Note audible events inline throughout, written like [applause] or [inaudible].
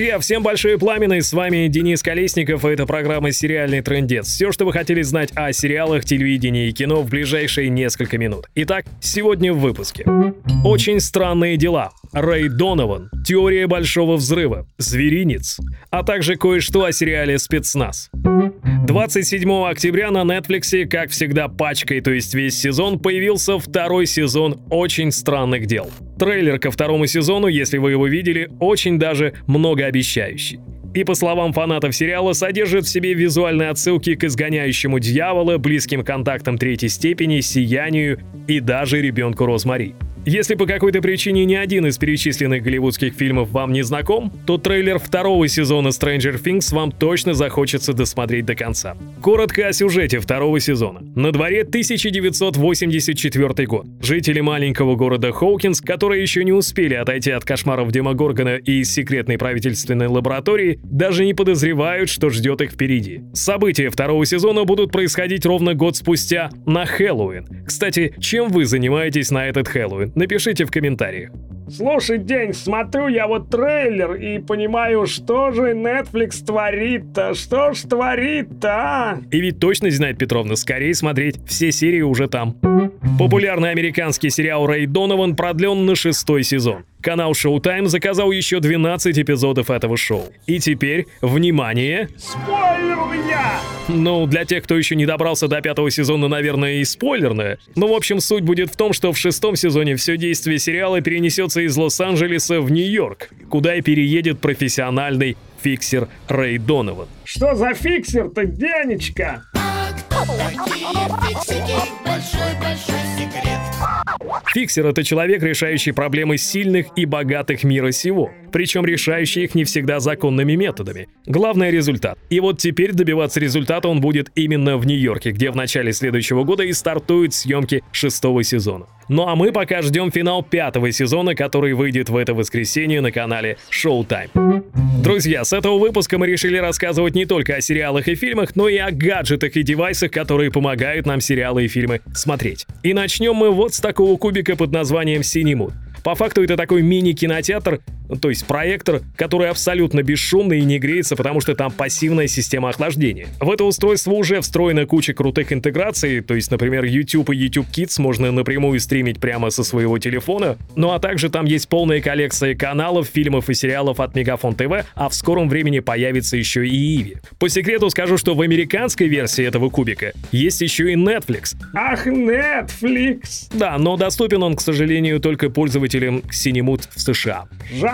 Друзья, всем большое и с вами Денис Колесников, и это программа «Сериальный трендец». Все, что вы хотели знать о сериалах, телевидении и кино в ближайшие несколько минут. Итак, сегодня в выпуске. Очень странные дела. Рэй Донован, Теория Большого Взрыва, Зверинец, а также кое-что о сериале «Спецназ». 27 октября на Netflix, как всегда пачкой, то есть весь сезон, появился второй сезон «Очень странных дел». Трейлер ко второму сезону, если вы его видели, очень даже многообещающий. И по словам фанатов сериала, содержит в себе визуальные отсылки к изгоняющему дьявола, близким контактам третьей степени, сиянию и даже ребенку Розмари. Если по какой-то причине ни один из перечисленных голливудских фильмов вам не знаком, то трейлер второго сезона Stranger Things вам точно захочется досмотреть до конца. Коротко о сюжете второго сезона. На дворе 1984 год. Жители маленького города Хоукинс, которые еще не успели отойти от кошмаров Демогоргона и из секретной правительственной лаборатории, даже не подозревают, что ждет их впереди. События второго сезона будут происходить ровно год спустя на Хэллоуин. Кстати, чем вы занимаетесь на этот Хэллоуин? Напишите в комментариях. Слушай, День, смотрю я вот трейлер и понимаю, что же Netflix творит-то, что ж творит-то, а? И ведь точно знает Петровна, скорее смотреть, все серии уже там. Популярный американский сериал Рэй Донован продлен на шестой сезон. Канал Showtime заказал еще 12 эпизодов этого шоу. И теперь, внимание... Спойлер у меня! Ну, для тех, кто еще не добрался до пятого сезона, наверное, и спойлерное. Но, в общем, суть будет в том, что в шестом сезоне все действие сериала перенесется из Лос-Анджелеса в Нью-Йорк, куда и переедет профессиональный фиксер Рэй Донован. Что за фиксер-то, Денечка? большой-большой секрет. Фиксер — это человек, решающий проблемы сильных и богатых мира сего, причем решающий их не всегда законными методами. Главное — результат. И вот теперь добиваться результата он будет именно в Нью-Йорке, где в начале следующего года и стартуют съемки шестого сезона. Ну а мы пока ждем финал пятого сезона, который выйдет в это воскресенье на канале Showtime. Друзья, с этого выпуска мы решили рассказывать не только о сериалах и фильмах, но и о гаджетах и девайсах, которые помогают нам сериалы и фильмы смотреть. И начнем мы вот с такого кубика под названием Cinemud. По факту это такой мини-кинотеатр, то есть проектор, который абсолютно бесшумный и не греется, потому что там пассивная система охлаждения. В это устройство уже встроена куча крутых интеграций, то есть, например, YouTube и YouTube Kids можно напрямую стримить прямо со своего телефона, ну а также там есть полная коллекция каналов, фильмов и сериалов от Мегафон ТВ, а в скором времени появится еще и Иви. По секрету скажу, что в американской версии этого кубика есть еще и Netflix. Ах, Netflix! Да, но доступен он, к сожалению, только пользователям Cinemut в США.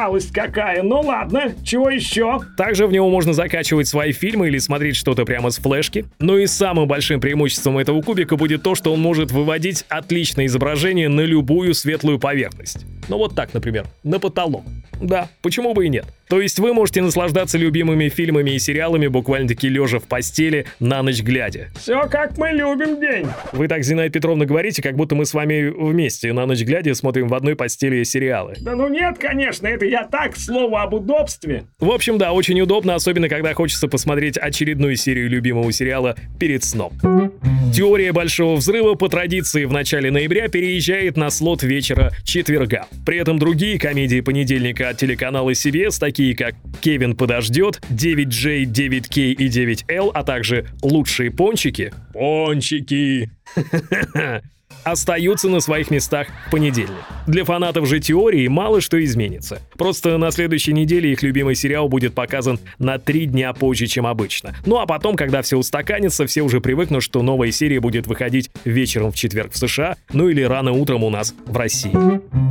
Жалость какая. Ну ладно, чего еще? Также в него можно закачивать свои фильмы или смотреть что-то прямо с флешки. Ну и самым большим преимуществом этого кубика будет то, что он может выводить отличное изображение на любую светлую поверхность. Ну вот так, например, на потолок. Да, почему бы и нет. То есть вы можете наслаждаться любимыми фильмами и сериалами буквально-таки лежа в постели на ночь глядя. Все как мы любим день. Вы так, Зинаида Петровна, говорите, как будто мы с вами вместе на ночь глядя смотрим в одной постели сериалы. Да ну нет, конечно, это я так, слово об удобстве. В общем, да, очень удобно, особенно когда хочется посмотреть очередную серию любимого сериала перед сном. Теория Большого Взрыва по традиции в начале ноября переезжает на слот вечера четверга. При этом другие комедии понедельника от телеканала CBS, такие как «Кевин подождет», «9J», «9K» и «9L», а также «Лучшие пончики» — пончики [laughs] остаются на своих местах в понедельник. Для фанатов же теории мало что изменится. Просто на следующей неделе их любимый сериал будет показан на три дня позже, чем обычно. Ну а потом, когда все устаканится, все уже привыкнут, что новая серия будет выходить вечером в четверг в США, ну или рано утром у нас в России.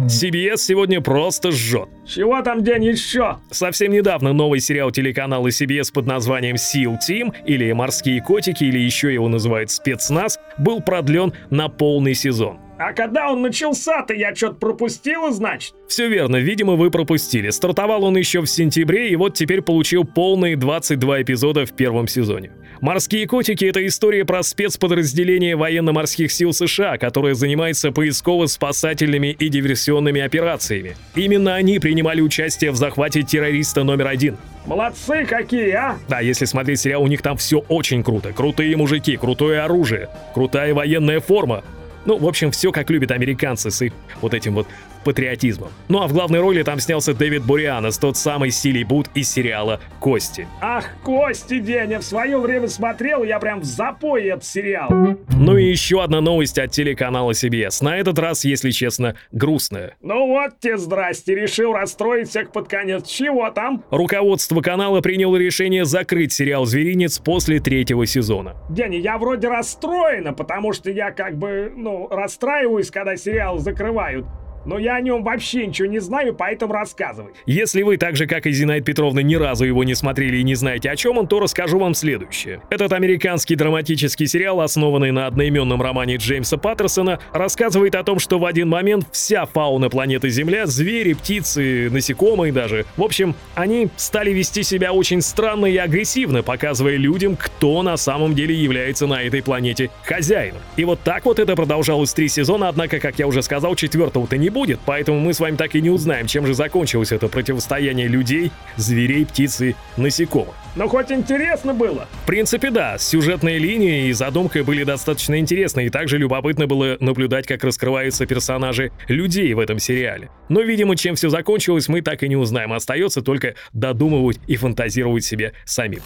CBS сегодня просто жжет. Чего там день еще? Совсем недавно новый сериал телеканала CBS под названием SEAL Team или «Морские котики» или еще его называют «Спецназ» был продлен на полный сезон. А когда он начался-то, я что-то пропустила, значит? Все верно, видимо, вы пропустили. Стартовал он еще в сентябре, и вот теперь получил полные 22 эпизода в первом сезоне. «Морские котики» — это история про спецподразделение военно-морских сил США, которое занимается поисково-спасательными и диверсионными операциями. Именно они принимали участие в захвате террориста номер один. Молодцы какие, а? Да, если смотреть сериал, у них там все очень круто. Крутые мужики, крутое оружие, крутая военная форма. Ну, в общем, все как любят американцы с их вот этим вот патриотизмом. Ну а в главной роли там снялся Дэвид Бурианос, тот самый Силий Бут из сериала «Кости». Ах, Кости, день, я в свое время смотрел, я прям в запое этот сериал. Ну и еще одна новость от телеканала CBS. На этот раз, если честно, грустная. Ну вот тебе здрасте, решил расстроить всех под конец. Чего там? Руководство канала приняло решение закрыть сериал «Зверинец» после третьего сезона. День, я вроде расстроена, потому что я как бы, ну, расстраиваюсь, когда сериал закрывают. Но я о нем вообще ничего не знаю, поэтому рассказывай. Если вы, так же как и Зинаид Петровна, ни разу его не смотрели и не знаете о чем он, то расскажу вам следующее. Этот американский драматический сериал, основанный на одноименном романе Джеймса Паттерсона, рассказывает о том, что в один момент вся фауна планеты Земля, звери, птицы, насекомые даже, в общем, они стали вести себя очень странно и агрессивно, показывая людям, кто на самом деле является на этой планете хозяином. И вот так вот это продолжалось три сезона, однако, как я уже сказал, четвертого-то не будет, поэтому мы с вами так и не узнаем, чем же закончилось это противостояние людей, зверей, птиц и насекомых. Но хоть интересно было. В принципе, да, сюжетные линии и задумка были достаточно интересны, и также любопытно было наблюдать, как раскрываются персонажи людей в этом сериале. Но, видимо, чем все закончилось, мы так и не узнаем, остается только додумывать и фантазировать себе самим.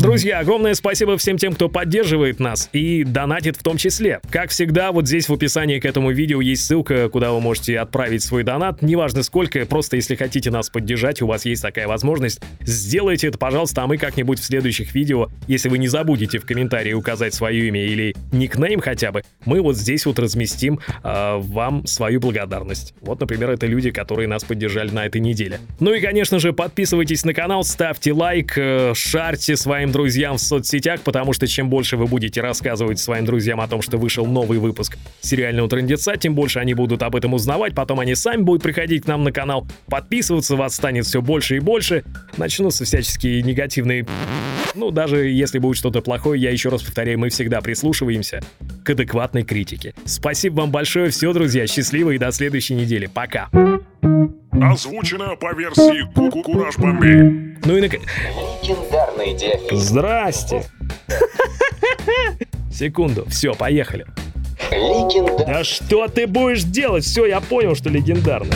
Друзья, огромное спасибо всем тем, кто поддерживает нас и донатит в том числе. Как всегда, вот здесь в описании к этому видео есть ссылка, куда вы можете отправить свой донат, неважно сколько, просто если хотите нас поддержать, у вас есть такая возможность, сделайте это, пожалуйста, а мы как-нибудь в следующих видео, если вы не забудете в комментарии указать свое имя или никнейм хотя бы, мы вот здесь вот разместим э, вам свою благодарность. Вот, например, это люди, которые нас поддержали на этой неделе. Ну и, конечно же, подписывайтесь на канал, ставьте лайк, э, шарьте своим друзьям в соцсетях, потому что чем больше вы будете рассказывать своим друзьям о том, что вышел новый выпуск сериального трендеца, тем больше они будут об этом узнавать, потом они сами будут приходить к нам на канал, подписываться, вас станет все больше и больше, начнутся всяческие негативные... Ну, даже если будет что-то плохое, я еще раз повторяю, мы всегда прислушиваемся к адекватной критике. Спасибо вам большое, все, друзья, счастливо и до следующей недели. Пока. Озвучено по версии Кукураж Бомбей. Ну и на... Легендарный диафильм. Здрасте. [laughs] Секунду, все, поехали. Легендарный. Да что ты будешь делать? Все, я понял, что легендарно.